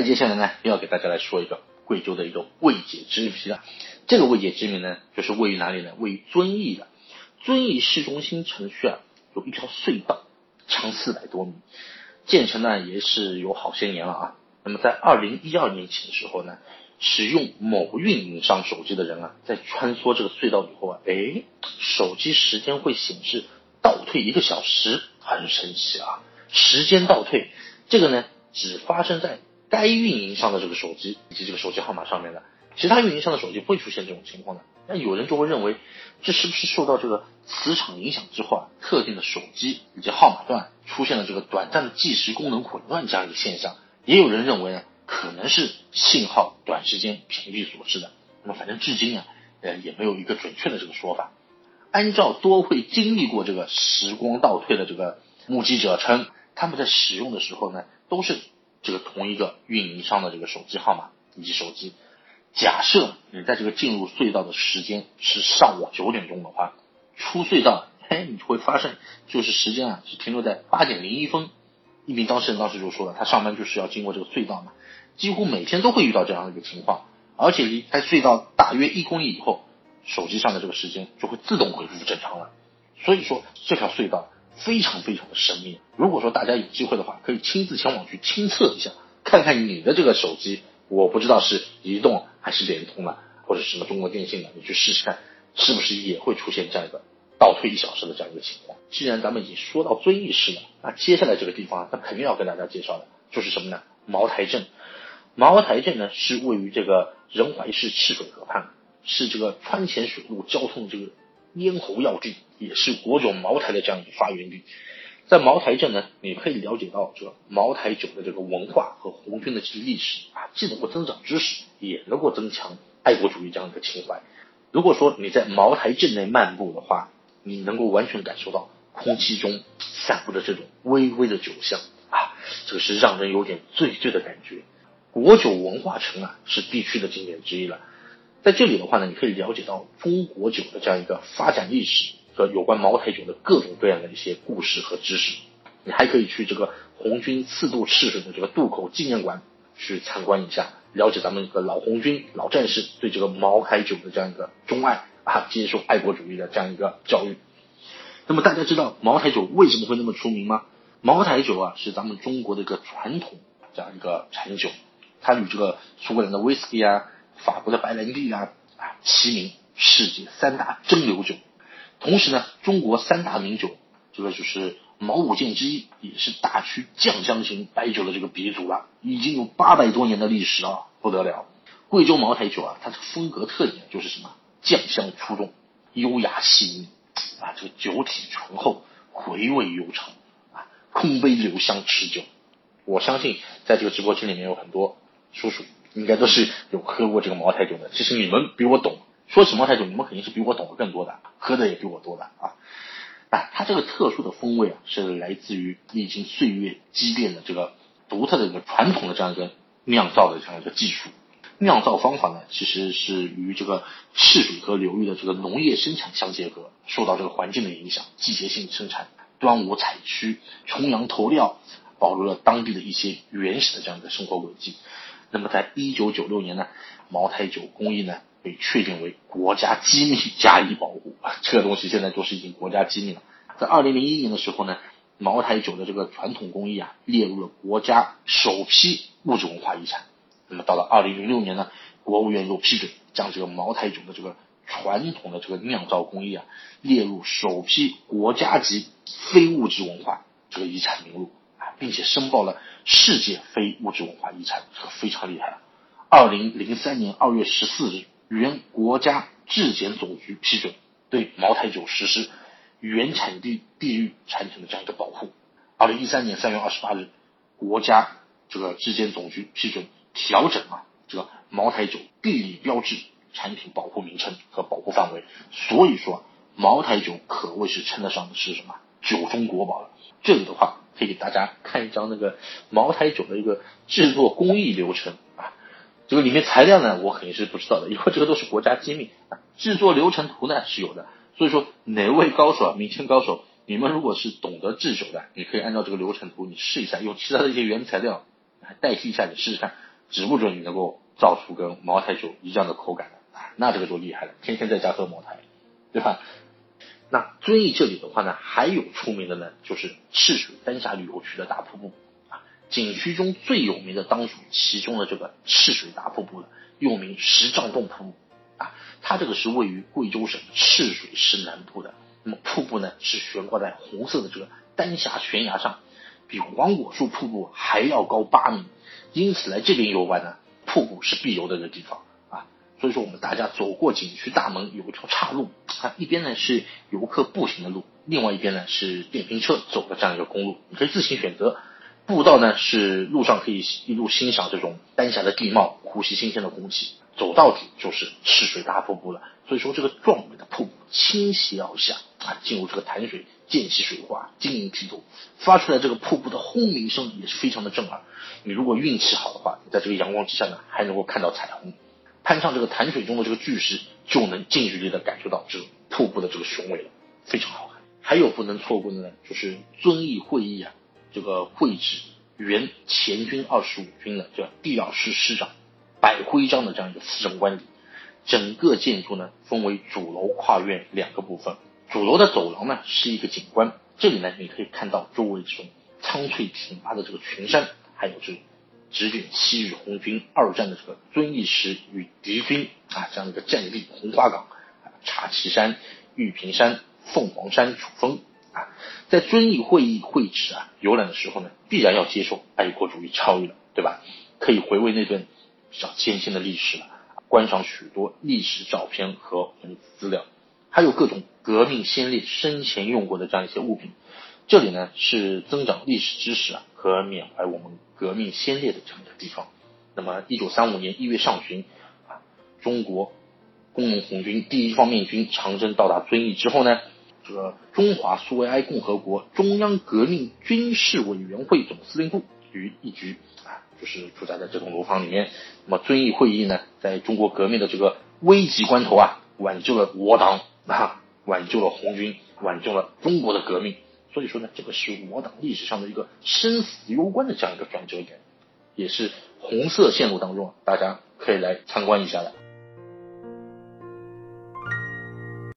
再接下来呢，又要给大家来说一个贵州的一个未解之谜了。这个未解之谜呢，就是位于哪里呢？位于遵义的遵义市中心城区啊，有一条隧道，长四百多米，建成呢也是有好些年了啊。那么在二零一二年起的时候呢，使用某运营商手机的人啊，在穿梭这个隧道以后啊，哎，手机时间会显示倒退一个小时，很神奇啊！时间倒退，这个呢，只发生在该运营商的这个手机以及这个手机号码上面的，其他运营商的手机会出现这种情况的。那有人就会认为，这是不是受到这个磁场影响之后啊，特定的手机以及号码段出现了这个短暂的计时功能混乱这样一个现象？也有人认为呢，可能是信号短时间屏蔽所致的。那么反正至今啊，呃，也没有一个准确的这个说法。按照多位经历过这个时光倒退的这个目击者称，他们在使用的时候呢，都是这个同一个运营商的这个手机号码以及手机。假设你在这个进入隧道的时间是上午九点钟的话，出隧道，哎，你会发现就是时间啊是停留在八点零一分。一名当事人当时就说了，他上班就是要经过这个隧道嘛，几乎每天都会遇到这样的一个情况，而且离开隧道大约一公里以后，手机上的这个时间就会自动恢复正常了。所以说这条隧道非常非常的神秘。如果说大家有机会的话，可以亲自前往去亲测一下，看看你的这个手机，我不知道是移动还是联通的，或者什么中国电信的，你去试试看，是不是也会出现这样一个。倒退一小时的这样一个情况。既然咱们已经说到遵义市了，那接下来这个地方，那肯定要跟大家介绍的就是什么呢？茅台镇。茅台镇呢是位于这个仁怀市赤水河畔，是这个川黔水路交通这个咽喉要地，也是国酒茅台的这样一个发源地。在茅台镇呢，你可以了解到这个茅台酒的这个文化和红军的这个历史啊，既能够增长知识，也能够增强爱国主义这样一个情怀。如果说你在茅台镇内漫步的话，你能够完全感受到空气中散布的这种微微的酒香啊，这个是让人有点醉醉的感觉。国酒文化城啊，是地区的景点之一了。在这里的话呢，你可以了解到中国酒的这样一个发展历史和有关茅台酒的各种各样的一些故事和知识。你还可以去这个红军刺渡赤水的这个渡口纪念馆去参观一下，了解咱们一个老红军、老战士对这个茅台酒的这样一个钟爱。啊，接受爱国主义的这样一个教育。那么大家知道茅台酒为什么会那么出名吗？茅台酒啊，是咱们中国的一个传统这样一个产酒，它与这个苏格兰的威士忌啊、法国的白兰地啊啊齐名世界三大蒸馏酒。同时呢，中国三大名酒，这个就是茅五剑之一，也是大曲酱香型白酒的这个鼻祖了，已经有八百多年的历史啊，不得了。贵州茅台酒啊，它的风格特点就是什么？酱香出众，优雅细腻，啊，这个酒体醇厚，回味悠长，啊，空杯留香持久。我相信在这个直播间里面有很多叔叔，应该都是有喝过这个茅台酒的。其实你们比我懂，说起茅台酒，你们肯定是比我懂得更多的，喝的也比我多的啊。啊，它这个特殊的风味啊，是来自于历经岁月积淀的这个独特的一个传统的这样一个酿造的这样一个技术。酿造方法呢，其实是与这个赤水河流域的这个农业生产相结合，受到这个环境的影响，季节性生产，端午采区，重阳投料，保留了当地的一些原始的这样一个生活轨迹。那么，在一九九六年呢，茅台酒工艺呢被确定为国家机密加以保护，这个东西现在都是已经国家机密了。在二零零一年的时候呢，茅台酒的这个传统工艺啊列入了国家首批物质文化遗产。那么到了二零零六年呢，国务院又批准将这个茅台酒的这个传统的这个酿造工艺啊列入首批国家级非物质文化这个遗产名录，并且申报了世界非物质文化遗产，这个非常厉害了。二零零三年二月十四日，原国家质检总局批准对茅台酒实施原产地地域产品的这样一个保护。二零一三年三月二十八日，国家这个质检总局批准。调整啊，这个茅台酒地理标志产品保护名称和保护范围，所以说茅台酒可谓是称得上的是什么酒中国宝了。这里的话，可以给大家看一张那个茅台酒的一个制作工艺流程啊，这个里面材料呢，我肯定是不知道的，因为这个都是国家机密啊。制作流程图呢是有的，所以说哪位高手啊，民间高手，你们如果是懂得制酒的，你可以按照这个流程图你试一下，用其他的一些原材料来代替一下，你试试看。指不准你能够造出跟茅台酒一样的口感啊，那这个就厉害了，天天在家喝茅台，对吧？那遵义这里的话呢，还有出名的呢，就是赤水丹霞旅游区的大瀑布啊，景区中最有名的当属其中的这个赤水大瀑布了，又名石丈洞瀑布啊，它这个是位于贵州省赤水市南部的，那么瀑布呢是悬挂在红色的这个丹霞悬崖上，比黄果树瀑布还要高八米，因此来这边游玩呢，瀑布是必游的一个地方啊。所以说，我们大家走过景区大门，有一条岔路它，一边呢是游客步行的路，另外一边呢是电瓶车走的这样一个公路，你可以自行选择。步道呢是路上可以一路欣赏这种丹霞的地貌，呼吸新鲜的空气，走到底就是赤水大瀑布了。所以说，这个壮美的瀑布倾斜而下啊，进入这个潭水，溅起水花，晶莹剔透，发出来这个瀑布的轰鸣声也是非常的震耳。你如果运气好的话，你在这个阳光之下呢，还能够看到彩虹。攀上这个潭水中的这个巨石，就能近距离的感受到这个瀑布的这个雄伟了，非常好看。还有不能错过的呢，就是遵义会议啊，这个会址原前军二十五军的这第二师师长摆徽章的这样一个司政官邸。整个建筑呢分为主楼、跨院两个部分。主楼的走廊呢是一个景观，这里呢你可以看到周围这种苍翠挺拔的这个群山，还有这种。直卷昔日红军二战的这个遵义时与敌军啊这样一个战地，红花岗、茶旗山、玉屏山、凤凰山、主峰啊，在遵义会议会址啊游览的时候呢，必然要接受爱国主义教育了，对吧？可以回味那段比较艰辛的历史了，观赏许多历史照片和文字资料，还有各种革命先烈生前用过的这样一些物品。这里呢是增长历史知识啊和缅怀我们革命先烈的这样一个地方。那么，一九三五年一月上旬啊，中国工农红军第一方面军长征到达遵义之后呢，这个中华苏维埃共和国中央革命军事委员会总司令部于一局啊，就是住在在这栋楼房里面。那么，遵义会议呢，在中国革命的这个危急关头啊，挽救了我党啊，挽救了红军，挽救了中国的革命。所以说呢，这个是我党历史上的一个生死攸关的这样一个转折点，也是红色线路当中啊，大家可以来参观一下的。